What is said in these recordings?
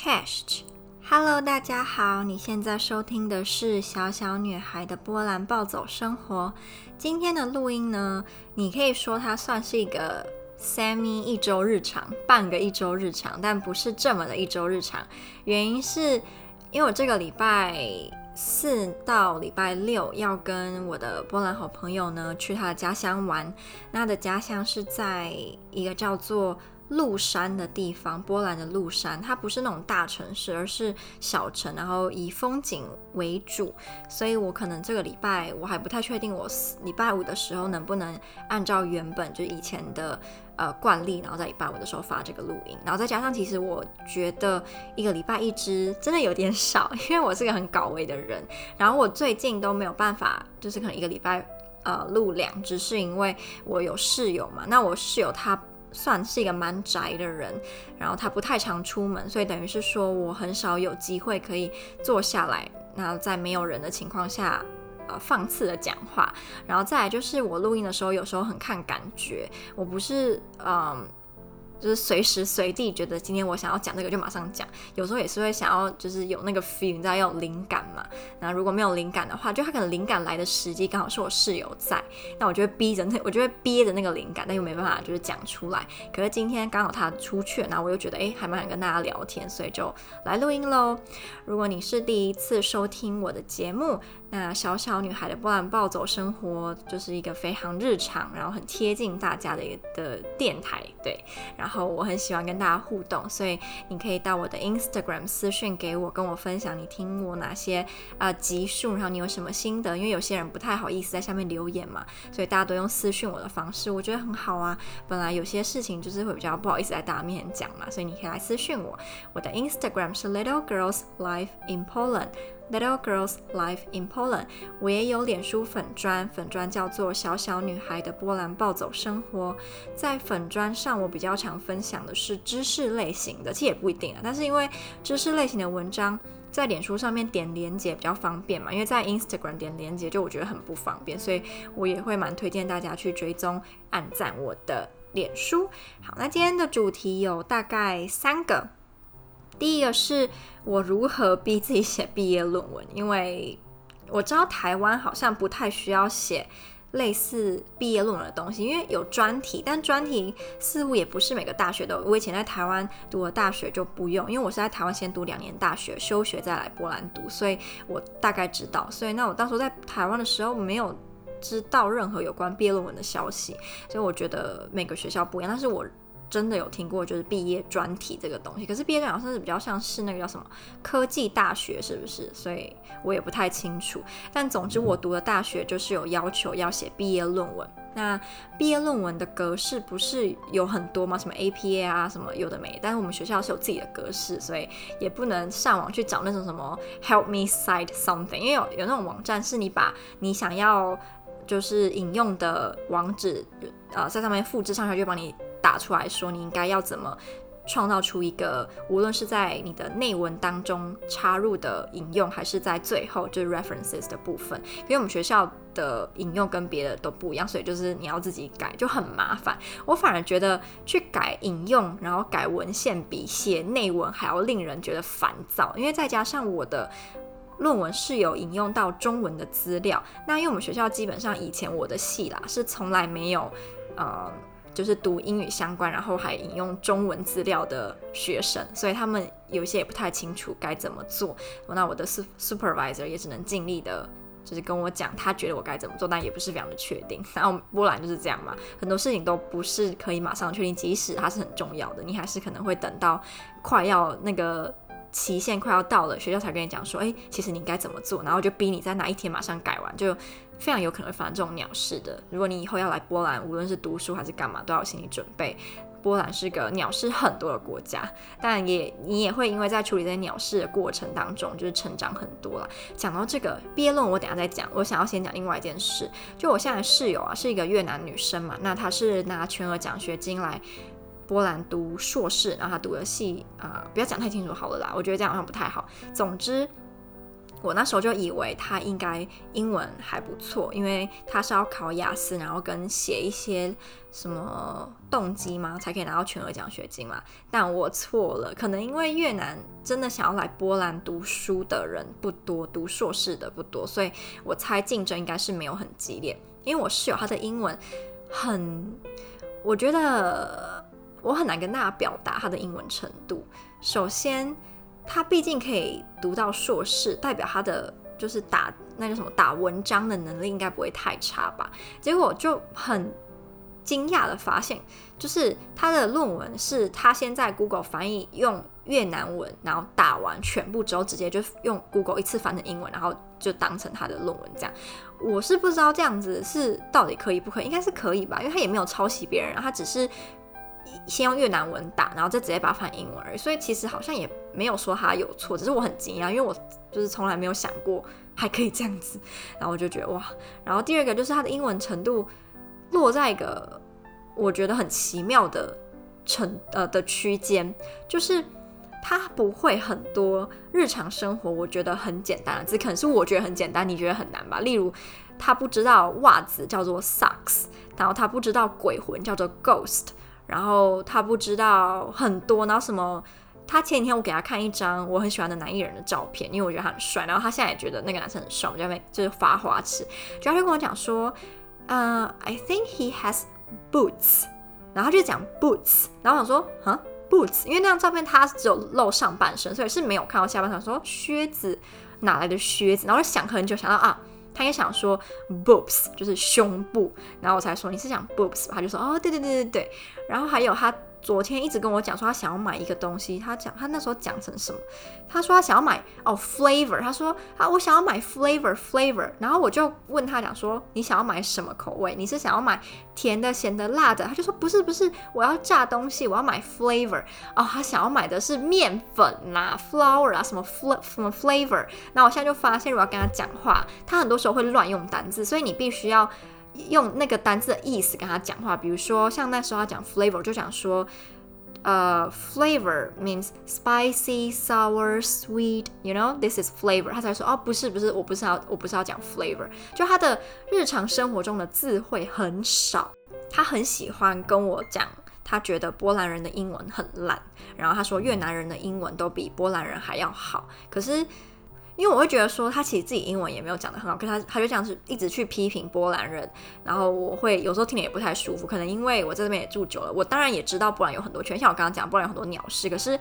Cześć，Hello，大家好，你现在收听的是小小女孩的波兰暴走生活。今天的录音呢，你可以说它算是一个 semi 一周日常，半个一周日常，但不是这么的一周日常。原因是因为我这个礼拜。四到礼拜六要跟我的波兰好朋友呢去他的家乡玩，那他的家乡是在一个叫做鹿山的地方，波兰的鹿山，它不是那种大城市，而是小城，然后以风景为主，所以我可能这个礼拜我还不太确定，我礼拜五的时候能不能按照原本就以前的呃惯例，然后在礼拜五的时候发这个录音，然后再加上其实我觉得一个礼拜一支真的有点少，因为我是个很搞味的人，然后我最近都没有办法，就是可能一个礼拜呃录两支，是因为我有室友嘛，那我室友他。算是一个蛮宅的人，然后他不太常出门，所以等于是说我很少有机会可以坐下来，然后在没有人的情况下，呃，放肆的讲话。然后再来就是我录音的时候，有时候很看感觉，我不是嗯。就是随时随地觉得今天我想要讲这个就马上讲，有时候也是会想要就是有那个 feel，你知道要有灵感嘛。那如果没有灵感的话，就他可能灵感来的时机刚好是我室友在，那我就会逼着那，我就会憋着那个灵感，但又没办法就是讲出来。可是今天刚好他出去，然后我又觉得哎还蛮想跟大家聊天，所以就来录音喽。如果你是第一次收听我的节目，那小小女孩的波兰暴走生活就是一个非常日常，然后很贴近大家的一个的电台，对，然后然后我很喜欢跟大家互动，所以你可以到我的 Instagram 私讯给我，跟我分享你听我哪些啊、呃、集数，然后你有什么心得，因为有些人不太好意思在下面留言嘛，所以大家都用私讯我的方式，我觉得很好啊。本来有些事情就是会比较不好意思在大家面前讲嘛，所以你可以来私讯我，我的 Instagram 是 Little Girls Life in Poland。Little Girls Life in Poland，我也有脸书粉砖，粉砖叫做小小女孩的波兰暴走生活。在粉砖上，我比较常分享的是知识类型的，其实也不一定啊。但是因为知识类型的文章在脸书上面点连接比较方便嘛，因为在 Instagram 点连接就我觉得很不方便，所以我也会蛮推荐大家去追踪、按赞我的脸书。好，那今天的主题有大概三个。第一个是我如何逼自己写毕业论文，因为我知道台湾好像不太需要写类似毕业论文的东西，因为有专题，但专题似乎也不是每个大学都有。我以前在台湾读的大学就不用，因为我是在台湾先读两年大学，休学再来波兰读，所以我大概知道。所以那我当时在台湾的时候没有知道任何有关毕业论文的消息，所以我觉得每个学校不一样，但是我。真的有听过，就是毕业专题这个东西，可是毕业专题好像是比较像是那个叫什么科技大学，是不是？所以我也不太清楚。但总之，我读的大学就是有要求要写毕业论文。那毕业论文的格式不是有很多吗？什么 APA 啊，什么有的没。但是我们学校是有自己的格式，所以也不能上网去找那种什么 Help me cite something，因为有有那种网站是你把你想要就是引用的网址，呃，在上面复制上去，就帮你。打出来说，你应该要怎么创造出一个，无论是在你的内文当中插入的引用，还是在最后就是 references 的部分，因为我们学校的引用跟别的都不一样，所以就是你要自己改，就很麻烦。我反而觉得去改引用，然后改文献比写内文还要令人觉得烦躁，因为再加上我的论文是有引用到中文的资料，那因为我们学校基本上以前我的系啦是从来没有，呃。就是读英语相关，然后还引用中文资料的学生，所以他们有些也不太清楚该怎么做。那我的 supervisor 也只能尽力的，就是跟我讲他觉得我该怎么做，但也不是非常的确定。然后波兰就是这样嘛，很多事情都不是可以马上确定，即使它是很重要的，你还是可能会等到快要那个期限快要到了，学校才跟你讲说，哎，其实你应该怎么做，然后就逼你在哪一天马上改完，就。非常有可能发生这种鸟事的。如果你以后要来波兰，无论是读书还是干嘛，都要有心理准备。波兰是个鸟事很多的国家，但也你也会因为在处理这些鸟事的过程当中，就是成长很多了。讲到这个毕业论文，我等下再讲。我想要先讲另外一件事，就我现在的室友啊，是一个越南女生嘛，那她是拿全额奖学金来波兰读硕士，然后他读的系啊、不要讲太清楚好了啦，我觉得这样好像不太好。总之。我那时候就以为他应该英文还不错，因为他是要考雅思，然后跟写一些什么动机嘛，才可以拿到全额奖学金嘛。但我错了，可能因为越南真的想要来波兰读书的人不多，读硕士的不多，所以我猜竞争应该是没有很激烈。因为我室友他的英文很，我觉得我很难跟大家表达他的英文程度。首先。他毕竟可以读到硕士，代表他的就是打那个什么打文章的能力应该不会太差吧？结果就很惊讶的发现，就是他的论文是他先在 Google 翻译用越南文，然后打完全部之后，直接就用 Google 一次翻成英文，然后就当成他的论文这样。我是不知道这样子是到底可以不可以，应该是可以吧？因为他也没有抄袭别人，他只是。先用越南文打，然后再直接把它翻英文而已，所以其实好像也没有说他有错，只是我很惊讶，因为我就是从来没有想过还可以这样子，然后我就觉得哇，然后第二个就是他的英文程度落在一个我觉得很奇妙的程呃的区间，就是他不会很多日常生活我觉得很简单的字，可能是我觉得很简单，你觉得很难吧？例如他不知道袜子叫做 socks，然后他不知道鬼魂叫做 ghost。然后他不知道很多，然后什么？他前几天我给他看一张我很喜欢的男艺人的照片，因为我觉得他很帅。然后他现在也觉得那个男生很帅，我们就在就是发花痴。然后他就跟我讲说，嗯、uh,，I think he has boots。然后他就讲 boots。然后我想说，哈，boots，因为那张照片他只有露上半身，所以是没有看到下半身。说靴子哪来的靴子？然后我想很久，想到啊。他也想说 boobs 就是胸部，然后我才说你是讲 boobs 吧？他就说哦，对对对对对。然后还有他。昨天一直跟我讲说他想要买一个东西，他讲他那时候讲成什么？他说他想要买哦 flavor，他说啊我想要买 flavor flavor，然后我就问他讲说你想要买什么口味？你是想要买甜的、咸的、辣的？他就说不是不是，我要炸东西，我要买 flavor 哦，他想要买的是面粉呐、啊、flour 啊什么 fl 什么 flavor。那我现在就发现，如果要跟他讲话，他很多时候会乱用单字，所以你必须要。用那个单字的意思跟他讲话，比如说像那时候他讲 flavor，就讲说，呃，flavor means spicy, sour, sweet，you know, this is flavor。他才说，哦，不是不是，我不是要我不是要讲 flavor。就他的日常生活中的字汇很少，他很喜欢跟我讲，他觉得波兰人的英文很烂，然后他说越南人的英文都比波兰人还要好，可是。因为我会觉得说他其实自己英文也没有讲得很好，可他他就这样子一直去批评波兰人，然后我会有时候听得也不太舒服。可能因为我在这边也住久了，我当然也知道波兰有很多缺点，像我刚刚讲波兰有很多鸟事，可是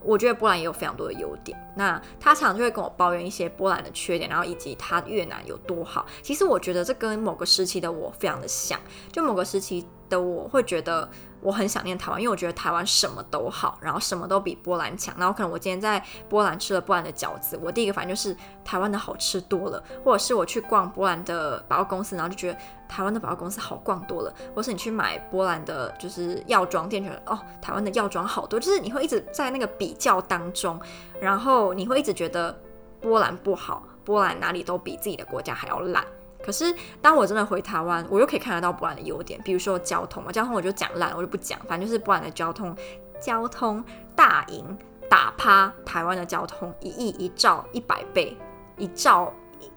我觉得波兰也有非常多的优点。那他常常就会跟我抱怨一些波兰的缺点，然后以及他越南有多好。其实我觉得这跟某个时期的我非常的像，就某个时期的我会觉得。我很想念台湾，因为我觉得台湾什么都好，然后什么都比波兰强。然后可能我今天在波兰吃了波兰的饺子，我第一个反应就是台湾的好吃多了。或者是我去逛波兰的百货公司，然后就觉得台湾的百货公司好逛多了。或是你去买波兰的，就是药妆店，觉得哦，台湾的药妆好多。就是你会一直在那个比较当中，然后你会一直觉得波兰不好，波兰哪里都比自己的国家还要烂。可是，当我真的回台湾，我又可以看得到波兰的优点，比如说交通嘛，交通我就讲烂，我就不讲，反正就是波兰的交通，交通大赢，打趴台湾的交通一亿一兆一百倍，一兆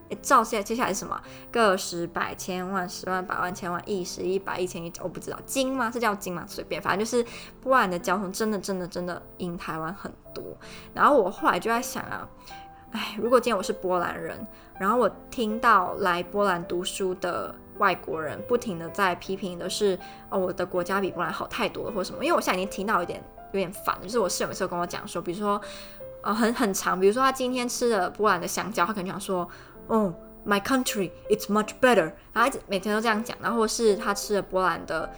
一兆，现在接下来是什么？个十百千万十万百万千万亿十亿百亿千亿，我不知道金吗？是叫金吗？随便，反正就是波兰的交通真的真的真的赢台湾很多。然后我后来就在想啊。哎，如果今天我是波兰人，然后我听到来波兰读书的外国人不停的在批评的是，哦，我的国家比波兰好太多了，或者什么，因为我现在已经听到有点有点烦，就是我室友每次跟我讲说，比如说，呃，很很长，比如说他今天吃了波兰的香蕉，他可能讲说，哦，my country it's much better，然后一直每天都这样讲，然后或是他吃了波兰的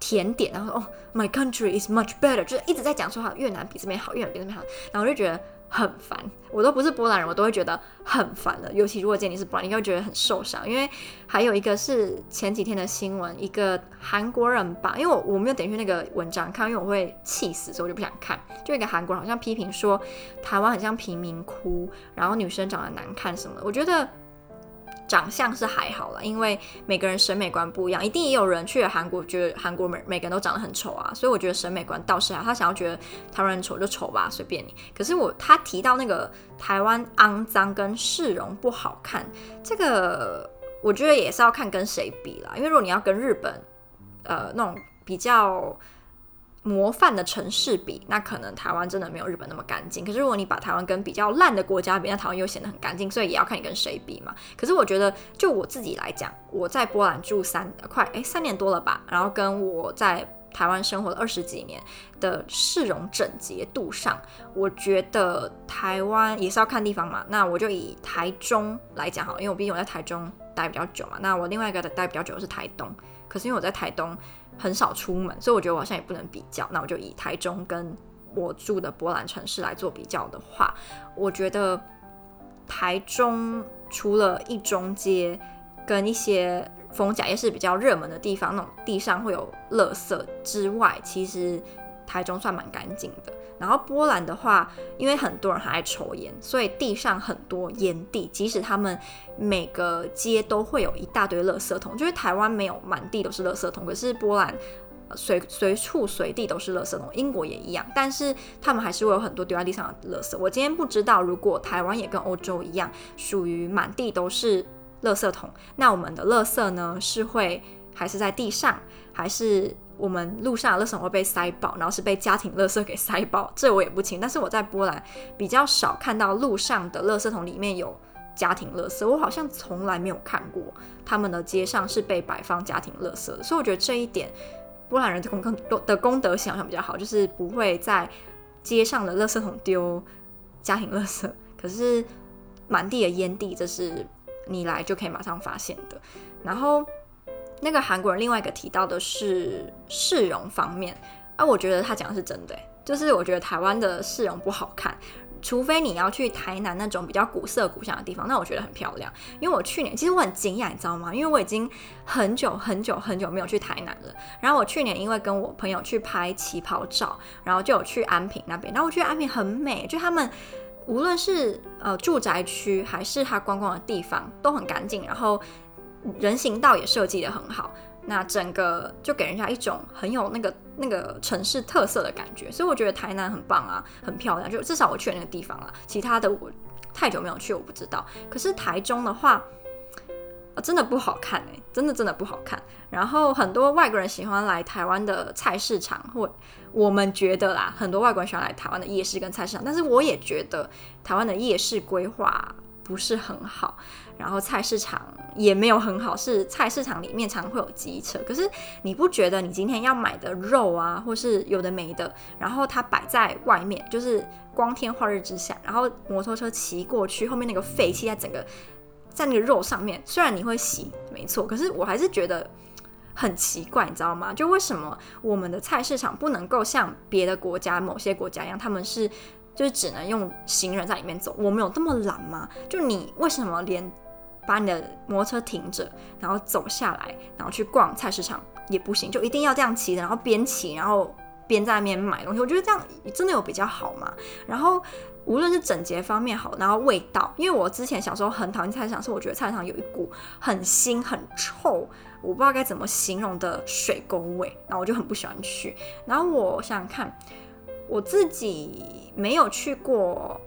甜点，然后，哦，my country is much better，就是一直在讲说，哈，越南比这边好，越南比这边好，然后我就觉得。很烦，我都不是波兰人，我都会觉得很烦的。尤其如果见你是波兰，你会觉得很受伤。因为还有一个是前几天的新闻，一个韩国人吧，因为我我没有点去那个文章看，因为我会气死，所以我就不想看。就一个韩国人好像批评说台湾很像贫民窟，然后女生长得难看什么的。我觉得长相是还好啦，因为每个人审美观不一样，一定也有人去了韩国觉得韩国每每个人都长得很丑啊，所以我觉得审美观倒是好，他想要觉得台湾人丑就丑吧，随便你。可是我他提到那个台湾肮脏跟市容不好看，这个我觉得也是要看跟谁比啦，因为如果你要跟日本，呃，那种比较。模范的城市比，那可能台湾真的没有日本那么干净。可是如果你把台湾跟比较烂的国家比，那台湾又显得很干净。所以也要看你跟谁比嘛。可是我觉得，就我自己来讲，我在波兰住三快诶三年多了吧，然后跟我在台湾生活了二十几年的市容整洁度上，我觉得台湾也是要看地方嘛。那我就以台中来讲好了，因为我毕竟我在台中待比较久嘛。那我另外一个待比较久是台东，可是因为我在台东。很少出门，所以我觉得我好像也不能比较。那我就以台中跟我住的波兰城市来做比较的话，我觉得台中除了一中街跟一些逢甲夜市比较热门的地方，那种地上会有垃圾之外，其实台中算蛮干净的。然后波兰的话，因为很多人还爱抽烟，所以地上很多烟蒂。即使他们每个街都会有一大堆垃圾桶，就是台湾没有满地都是垃圾桶，可是波兰随随处随地都是垃圾桶。英国也一样，但是他们还是会有很多丢在地上的垃圾。我今天不知道，如果台湾也跟欧洲一样，属于满地都是垃圾桶，那我们的垃圾呢，是会还是在地上，还是？我们路上的垃圾会被塞爆，然后是被家庭垃圾给塞爆，这我也不清。但是我在波兰比较少看到路上的垃圾桶里面有家庭垃圾，我好像从来没有看过他们的街上是被摆放家庭垃圾的。所以我觉得这一点波兰人的公的公德想好像比较好，就是不会在街上的垃圾桶丢家庭垃圾，可是满地的烟蒂，这是你来就可以马上发现的。然后。那个韩国人另外一个提到的是市容方面，啊，我觉得他讲的是真的，就是我觉得台湾的市容不好看，除非你要去台南那种比较古色古香的地方，那我觉得很漂亮。因为我去年其实我很惊讶，你知道吗？因为我已经很久很久很久没有去台南了。然后我去年因为跟我朋友去拍旗袍照，然后就有去安平那边，然后我觉得安平很美，就他们无论是呃住宅区还是他观光的地方都很干净，然后。人行道也设计得很好，那整个就给人家一种很有那个那个城市特色的感觉，所以我觉得台南很棒啊，很漂亮。就至少我去那个地方啊，其他的我太久没有去，我不知道。可是台中的话，啊，真的不好看哎，真的真的不好看。然后很多外国人喜欢来台湾的菜市场，或我们觉得啦，很多外国人喜欢来台湾的夜市跟菜市场，但是我也觉得台湾的夜市规划不是很好。然后菜市场也没有很好，是菜市场里面常会有机车。可是你不觉得你今天要买的肉啊，或是有的没的，然后它摆在外面，就是光天化日之下，然后摩托车骑过去，后面那个废气在整个在那个肉上面，虽然你会洗，没错，可是我还是觉得很奇怪，你知道吗？就为什么我们的菜市场不能够像别的国家某些国家一样，他们是就是只能用行人在里面走？我们有这么懒吗？就你为什么连把你的摩托车停着，然后走下来，然后去逛菜市场也不行，就一定要这样骑的，然后边骑然后边在那边买东西。我觉得这样真的有比较好吗？然后无论是整洁方面好，然后味道，因为我之前小时候很讨厌菜市场，是我觉得菜市场有一股很腥很臭，我不知道该怎么形容的水沟味，然后我就很不喜欢去。然后我想想看，我自己没有去过。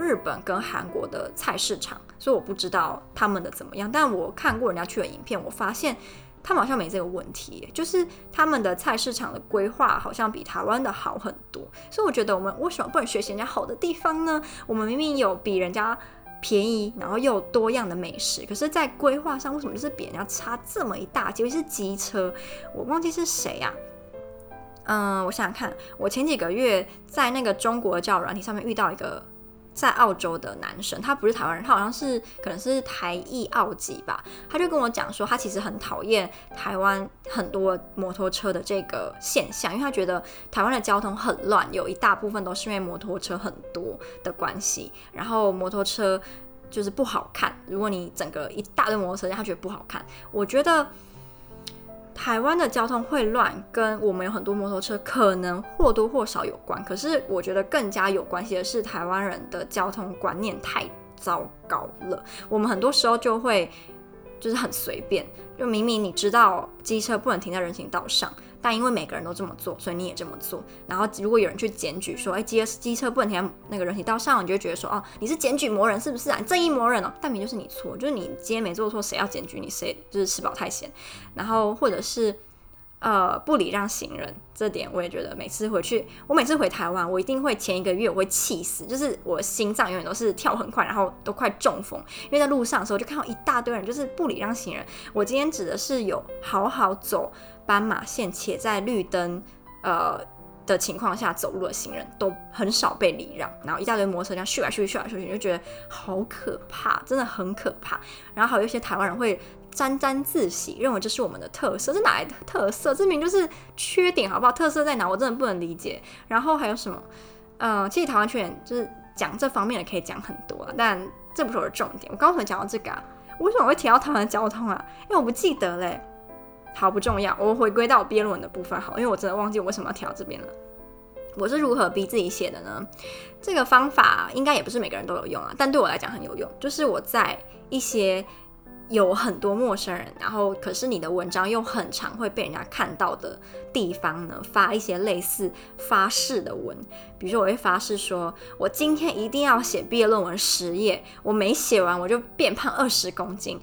日本跟韩国的菜市场，所以我不知道他们的怎么样。但我看过人家去的影片，我发现他们好像没这个问题，就是他们的菜市场的规划好像比台湾的好很多。所以我觉得我们为什么不能学习人家好的地方呢？我们明明有比人家便宜，然后又多样的美食，可是，在规划上为什么就是比人家差这么一大截？尤其是机车，我忘记是谁呀？嗯，我想想看，我前几个月在那个中国的交友软体上面遇到一个。在澳洲的男生，他不是台湾人，他好像是可能是台裔澳籍吧。他就跟我讲说，他其实很讨厌台湾很多摩托车的这个现象，因为他觉得台湾的交通很乱，有一大部分都是因为摩托车很多的关系。然后摩托车就是不好看，如果你整个一大堆摩托车，他觉得不好看。我觉得。台湾的交通会乱，跟我们有很多摩托车可能或多或少有关。可是我觉得更加有关系的是，台湾人的交通观念太糟糕了。我们很多时候就会就是很随便，就明明你知道机车不能停在人行道上，但因为每个人都这么做，所以你也这么做。然后如果有人去检举说，哎，机机车不能停在那个人行道上，你就会觉得说，哦，你是检举魔人是不是啊？你正义魔人哦，但明明就是你错，就是你今天没做错，谁要检举你？谁就是吃饱太闲。然后或者是。呃，不礼让行人，这点我也觉得，每次回去，我每次回台湾，我一定会前一个月我会气死，就是我心脏永远都是跳很快，然后都快中风，因为在路上的时候就看到一大堆人，就是不礼让行人。我今天指的是有好好走斑马线且在绿灯呃的情况下走路的行人，都很少被礼让，然后一大堆摩托车这样咻来咻去咻来咻去，就觉得好可怕，真的很可怕。然后还有一些台湾人会。沾沾自喜，认为这是我们的特色，这哪来的特色？这明明就是缺点，好不好？特色在哪？我真的不能理解。然后还有什么？呃，其实台湾缺点就是讲这方面的可以讲很多，但这不是我的重点。我刚刚讲到这个啊，为什么会提到台湾的交通啊？因为我不记得嘞。好，不重要，我回归到毕业论文的部分好，因为我真的忘记我为什么要调这边了。我是如何逼自己写的呢？这个方法应该也不是每个人都有用啊，但对我来讲很有用。就是我在一些有很多陌生人，然后可是你的文章又很常会被人家看到的地方呢，发一些类似发誓的文，比如说我会发誓说，我今天一定要写毕业论文十页，我没写完我就变胖二十公斤。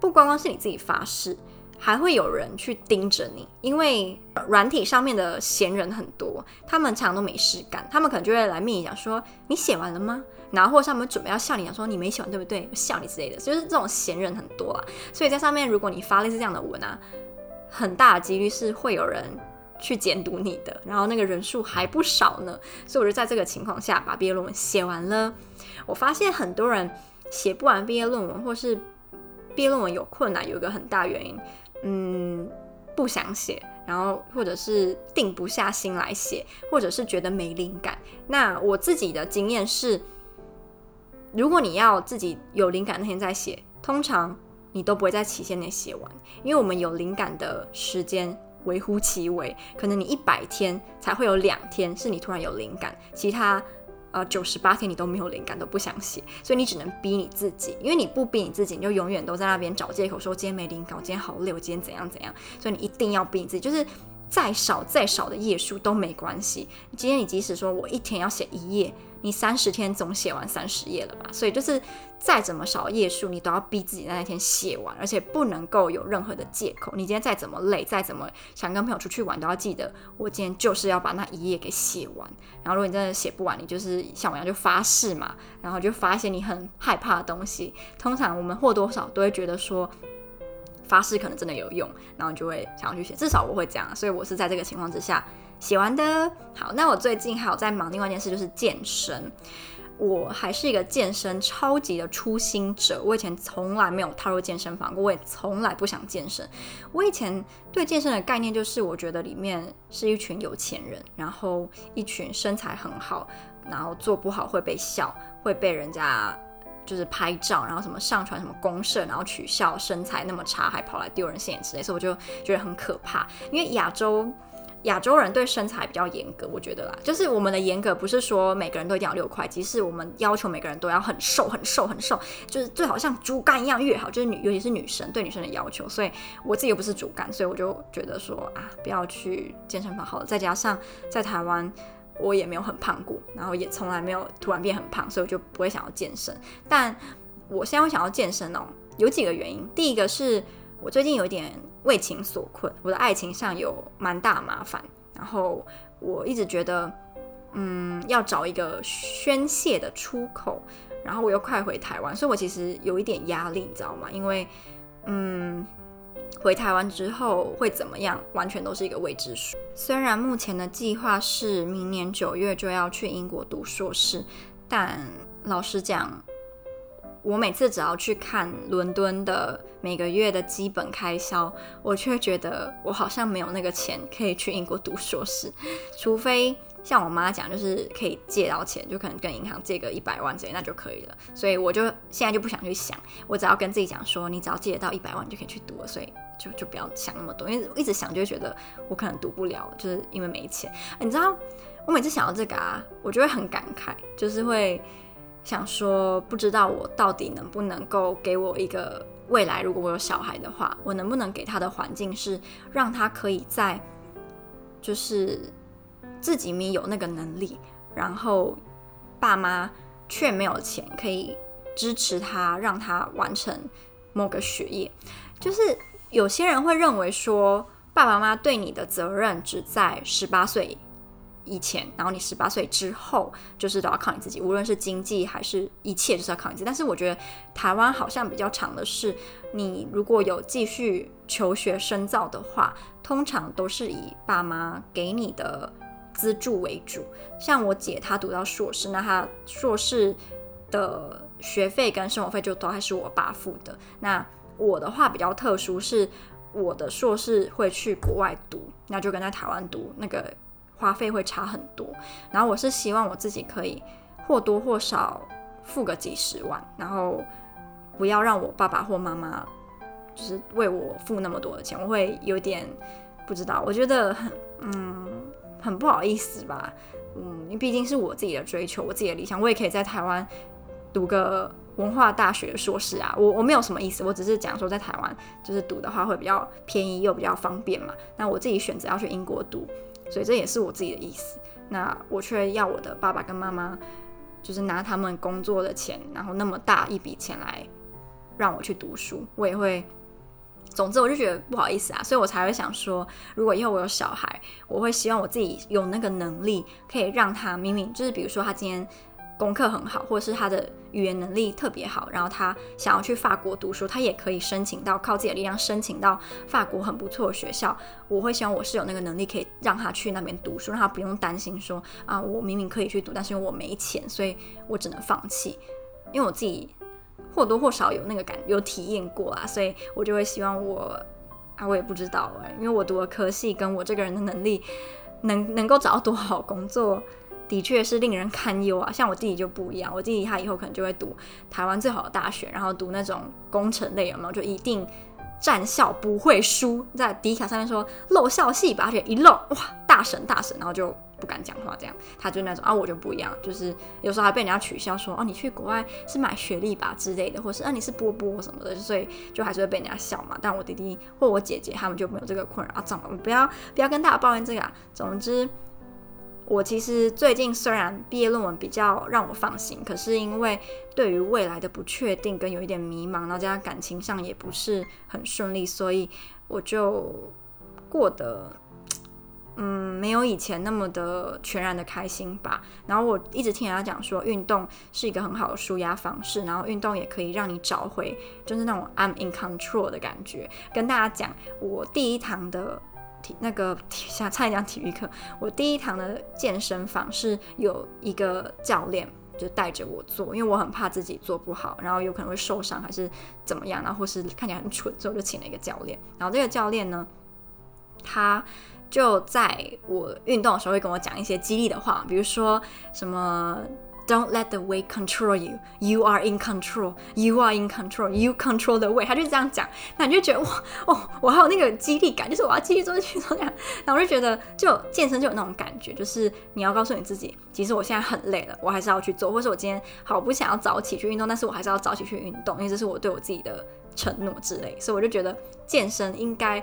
不光光是你自己发誓。还会有人去盯着你，因为软体上面的闲人很多，他们常常都没事干，他们可能就会来密你讲说，你写完了吗？然后或者他们准备要笑你讲说，你没写完对不对？笑你之类的，就是这种闲人很多啊。所以在上面，如果你发类似这样的文啊，很大的几率是会有人去检读你的，然后那个人数还不少呢。所以我就在这个情况下把毕业论文写完了。我发现很多人写不完毕业论文，或是毕业论文有困难，有一个很大原因。嗯，不想写，然后或者是定不下心来写，或者是觉得没灵感。那我自己的经验是，如果你要自己有灵感那天再写，通常你都不会在期限内写完，因为我们有灵感的时间微乎其微，可能你一百天才会有两天是你突然有灵感，其他。呃，九十八天你都没有灵感，都不想写，所以你只能逼你自己，因为你不逼你自己，你就永远都在那边找借口说今天没灵感，我今天好累，我今天怎样怎样，所以你一定要逼你自己，就是再少再少的页数都没关系。今天你即使说我一天要写一页。你三十天总写完三十页了吧？所以就是再怎么少页数，你都要逼自己在那天写完，而且不能够有任何的借口。你今天再怎么累，再怎么想跟朋友出去玩，都要记得我今天就是要把那一页给写完。然后如果你真的写不完，你就是像我一样就发誓嘛，然后就发一些你很害怕的东西。通常我们或多或少都会觉得说发誓可能真的有用，然后你就会想要去写。至少我会这样，所以我是在这个情况之下。写完的。好，那我最近还有在忙另外一件事，就是健身。我还是一个健身超级的初心者，我以前从来没有踏入健身房过，我也从来不想健身。我以前对健身的概念就是，我觉得里面是一群有钱人，然后一群身材很好，然后做不好会被笑，会被人家就是拍照，然后什么上传什么公社，然后取笑身材那么差，还跑来丢人现眼之类，所以我就觉得很可怕，因为亚洲。亚洲人对身材比较严格，我觉得啦，就是我们的严格不是说每个人都一定要六块肌，是我们要求每个人都要很瘦、很瘦、很瘦，就是最好像竹竿一样越好，就是女，尤其是女生对女生的要求。所以我自己又不是竹竿，所以我就觉得说啊，不要去健身房好了。再加上在台湾，我也没有很胖过，然后也从来没有突然变很胖，所以我就不会想要健身。但我现在会想要健身哦，有几个原因。第一个是我最近有一点。为情所困，我的爱情上有蛮大麻烦，然后我一直觉得，嗯，要找一个宣泄的出口，然后我又快回台湾，所以我其实有一点压力，你知道吗？因为，嗯，回台湾之后会怎么样，完全都是一个未知数。虽然目前的计划是明年九月就要去英国读硕士，但老实讲，我每次只要去看伦敦的每个月的基本开销，我却觉得我好像没有那个钱可以去英国读硕士，除非像我妈讲，就是可以借到钱，就可能跟银行借个一百万之类，那就可以了。所以我就现在就不想去想，我只要跟自己讲说，你只要借得到一百万，你就可以去读了。所以就就不要想那么多，因为一直想就会觉得我可能读不了，就是因为没钱。你知道，我每次想到这个啊，我就会很感慨，就是会。想说，不知道我到底能不能够给我一个未来如果我有小孩的话，我能不能给他的环境是让他可以在就是自己没有那个能力，然后爸妈却没有钱可以支持他，让他完成某个学业。就是有些人会认为说，爸爸妈妈对你的责任只在十八岁以前，然后你十八岁之后就是都要靠你自己，无论是经济还是一切，就是要靠你自己。但是我觉得台湾好像比较长的是，你如果有继续求学深造的话，通常都是以爸妈给你的资助为主。像我姐她读到硕士，那她硕士的学费跟生活费就都还是我爸付的。那我的话比较特殊，是我的硕士会去国外读，那就跟在台湾读那个。花费会差很多，然后我是希望我自己可以或多或少付个几十万，然后不要让我爸爸或妈妈就是为我付那么多的钱，我会有点不知道，我觉得很嗯很不好意思吧，嗯，因为毕竟是我自己的追求，我自己的理想，我也可以在台湾读个文化大学硕士啊，我我没有什么意思，我只是讲说在台湾就是读的话会比较便宜又比较方便嘛，那我自己选择要去英国读。所以这也是我自己的意思，那我却要我的爸爸跟妈妈，就是拿他们工作的钱，然后那么大一笔钱来让我去读书，我也会，总之我就觉得不好意思啊，所以我才会想说，如果以后我有小孩，我会希望我自己有那个能力，可以让他明明就是比如说他今天。功课很好，或者是他的语言能力特别好，然后他想要去法国读书，他也可以申请到，靠自己的力量申请到法国很不错的学校。我会希望我是有那个能力，可以让他去那边读书，让他不用担心说啊，我明明可以去读，但是因为我没钱，所以我只能放弃。因为我自己或多或少有那个感，有体验过啊，所以我就会希望我啊，我也不知道哎，因为我读的科系跟我这个人的能力能能够找到多好工作。的确是令人堪忧啊！像我弟弟就不一样，我弟弟他以后可能就会读台湾最好的大学，然后读那种工程类，有没有？就一定战校不会输，在迪卡上面说漏校系吧，而且一漏哇，大神大神，然后就不敢讲话，这样他就那种啊，我就不一样，就是有时候还被人家取笑说哦，你去国外是买学历吧之类的，或是啊你是波波什么的，所以就还是会被人家笑嘛。但我弟弟或我姐姐他们就没有这个困扰啊，怎么不要不要跟大家抱怨这个啊。总之。我其实最近虽然毕业论文比较让我放心，可是因为对于未来的不确定跟有一点迷茫，然后加上感情上也不是很顺利，所以我就过得嗯没有以前那么的全然的开心吧。然后我一直听人家讲说，运动是一个很好的舒压方式，然后运动也可以让你找回就是那种 I'm in control 的感觉。跟大家讲，我第一堂的。体那个体下差一讲体育课，我第一堂的健身房是有一个教练就带着我做，因为我很怕自己做不好，然后有可能会受伤还是怎么样，然后或是看起来很蠢，所以我就请了一个教练。然后这个教练呢，他就在我运动的时候会跟我讲一些激励的话，比如说什么。Don't let the weight control you. You are in control. You are in control. You control the weight. 他就这样讲，那你就觉得哇哦，我还有那个激励感，就是我要继续做，继续做这样。然后我就觉得，就健身就有那种感觉，就是你要告诉你自己，其实我现在很累了，我还是要去做，或是我今天好不想要早起去运动，但是我还是要早起去运动，因为这是我对我自己的承诺之类。所以我就觉得健身应该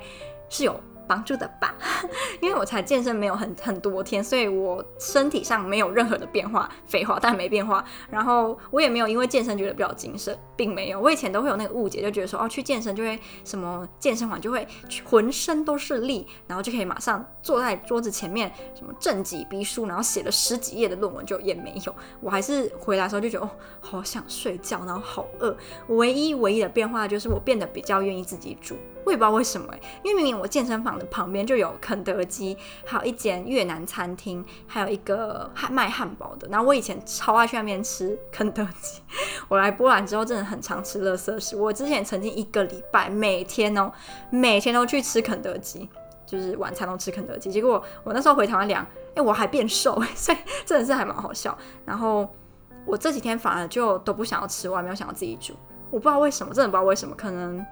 是有。帮助的吧，因为我才健身没有很很多天，所以我身体上没有任何的变化。废话，但没变化。然后我也没有因为健身觉得比较精神，并没有。我以前都会有那个误解，就觉得说哦，去健身就会什么健身完就会浑身都是力，然后就可以马上坐在桌子前面什么正己逼书，然后写了十几页的论文，就也没有。我还是回来的时候就觉得哦，好想睡觉，然后好饿。唯一唯一的变化就是我变得比较愿意自己煮。我也不知道为什么，因为明明我健身房的旁边就有肯德基，还有一间越南餐厅，还有一个卖汉堡的。然后我以前超爱去那边吃肯德基。我来波兰之后，真的很常吃垃圾食。我之前曾经一个礼拜每天哦，每天都去吃肯德基，就是晚餐都吃肯德基。结果我那时候回台湾量，哎，我还变瘦，所以真的是还蛮好笑。然后我这几天反而就都不想要吃外卖，没有想要自己煮。我不知道为什么，真的不知道为什么，可能。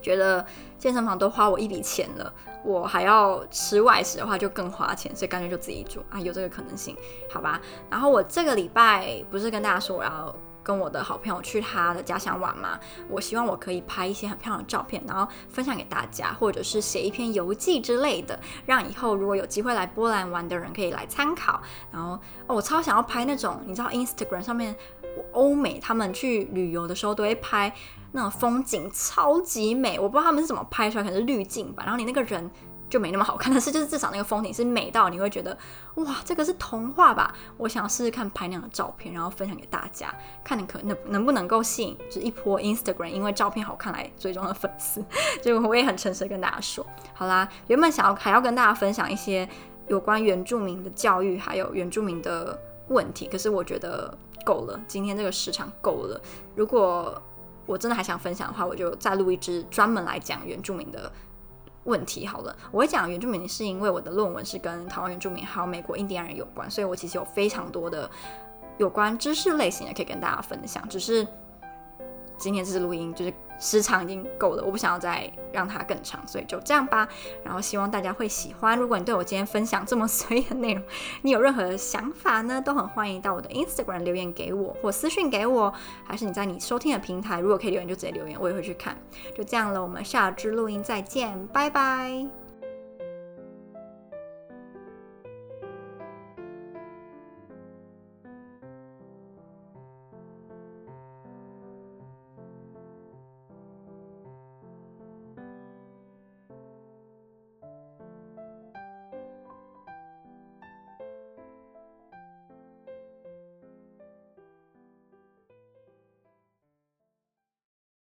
觉得健身房都花我一笔钱了，我还要吃外食的话就更花钱，所以干脆就自己煮啊，有这个可能性，好吧？然后我这个礼拜不是跟大家说我要跟我的好朋友去他的家乡玩嘛，我希望我可以拍一些很漂亮的照片，然后分享给大家，或者是写一篇游记之类的，让以后如果有机会来波兰玩的人可以来参考。然后，我超想要拍那种，你知道 Instagram 上面欧美他们去旅游的时候都会拍那种风景超级美，我不知道他们是怎么拍出来，可能是滤镜吧。然后你那个人。就没那么好看，但是就是至少那个风景是美到你会觉得哇，这个是童话吧？我想要试试看拍那样的照片，然后分享给大家，看你可能能不能够吸引就是一波 Instagram 因为照片好看来追踪的粉丝。就我也很诚实跟大家说，好啦，原本想要还要跟大家分享一些有关原住民的教育还有原住民的问题，可是我觉得够了，今天这个市场够了。如果我真的还想分享的话，我就再录一支专门来讲原住民的。问题好了，我会讲原住民是因为我的论文是跟台湾原住民还有美国印第安人有关，所以我其实有非常多的有关知识类型的可以跟大家分享，只是。今天这次录音就是时长已经够了，我不想要再让它更长，所以就这样吧。然后希望大家会喜欢。如果你对我今天分享这么随意的内容，你有任何想法呢，都很欢迎到我的 Instagram 留言给我，或私讯给我，还是你在你收听的平台，如果可以留言就直接留言，我也会去看。就这样了，我们下支录音再见，拜拜。